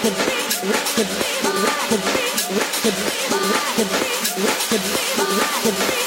Thank you.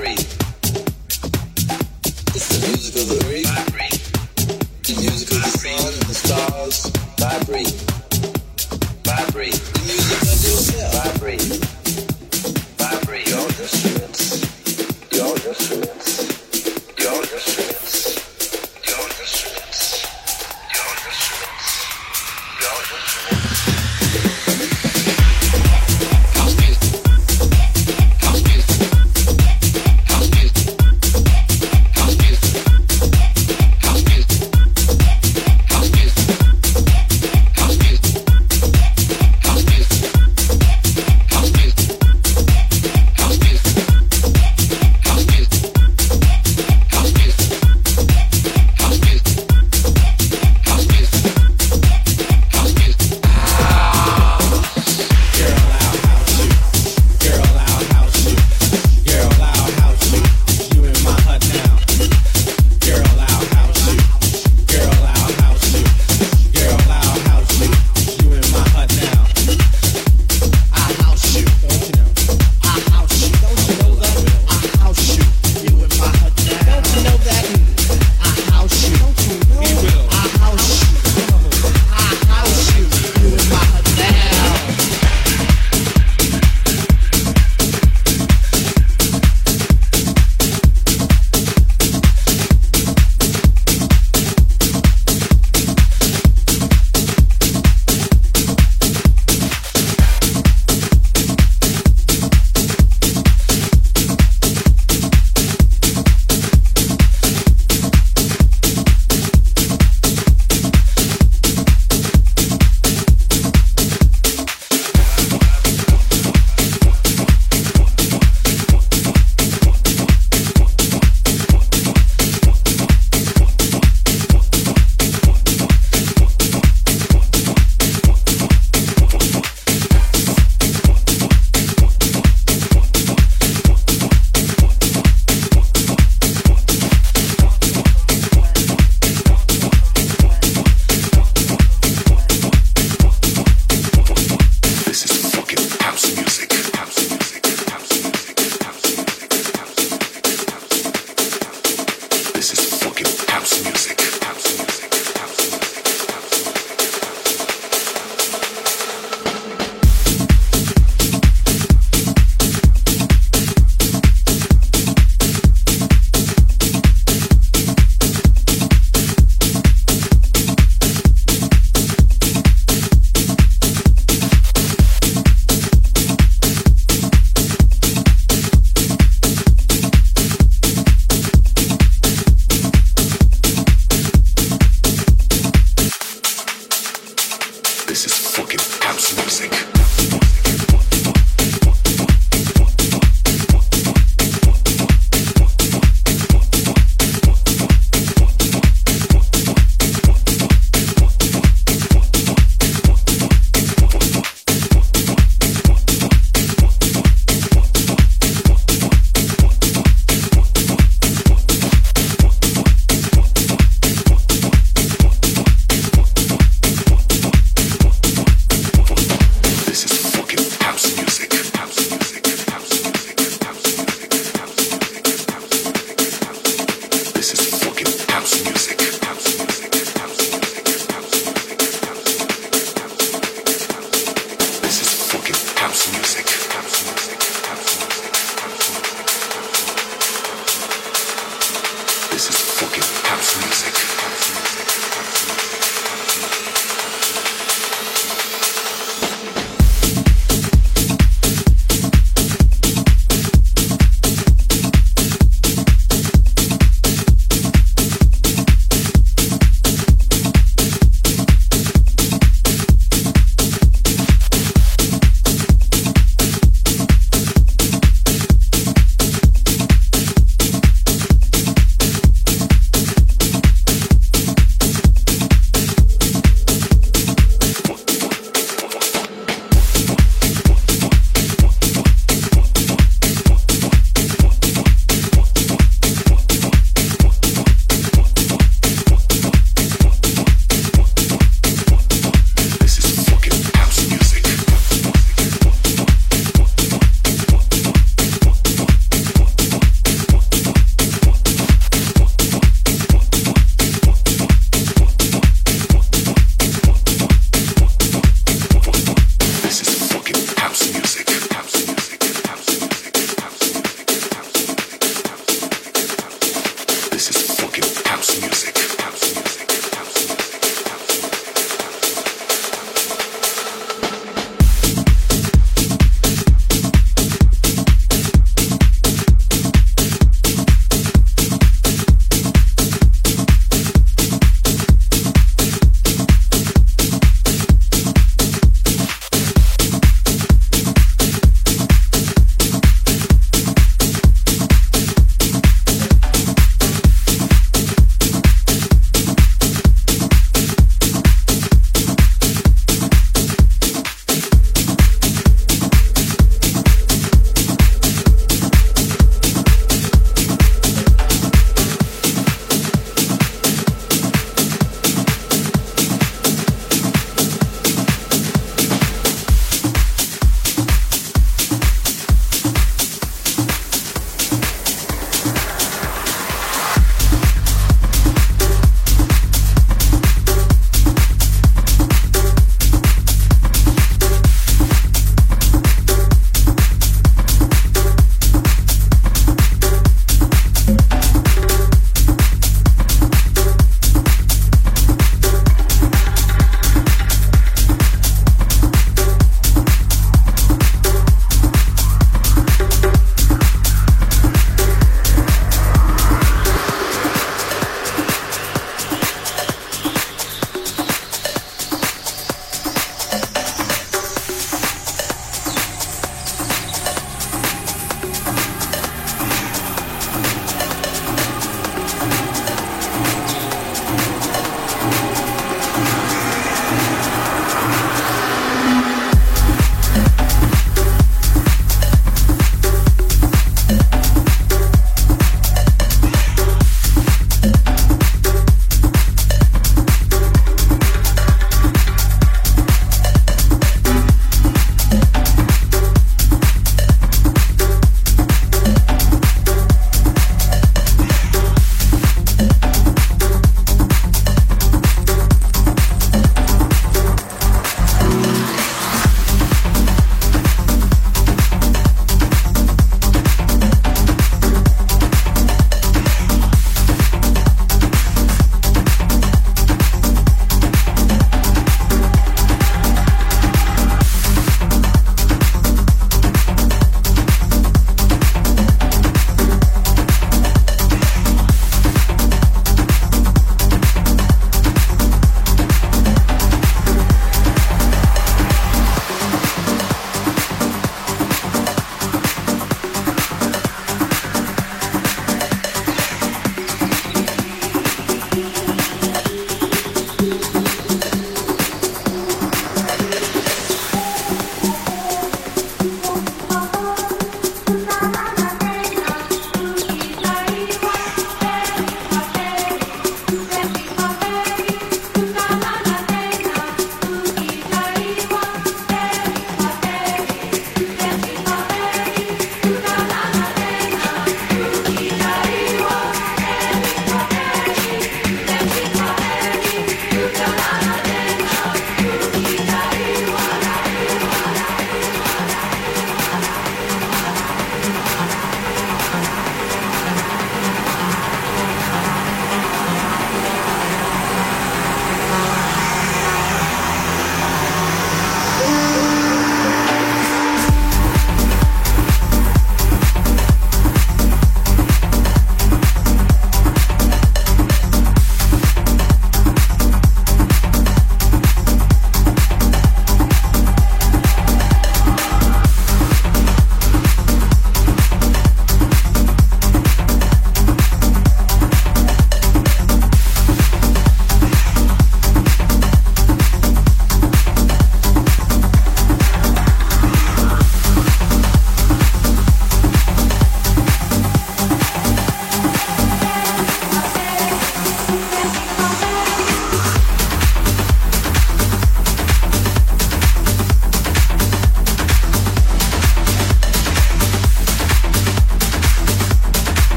Vibrate. The music of the sun and the stars vibrate.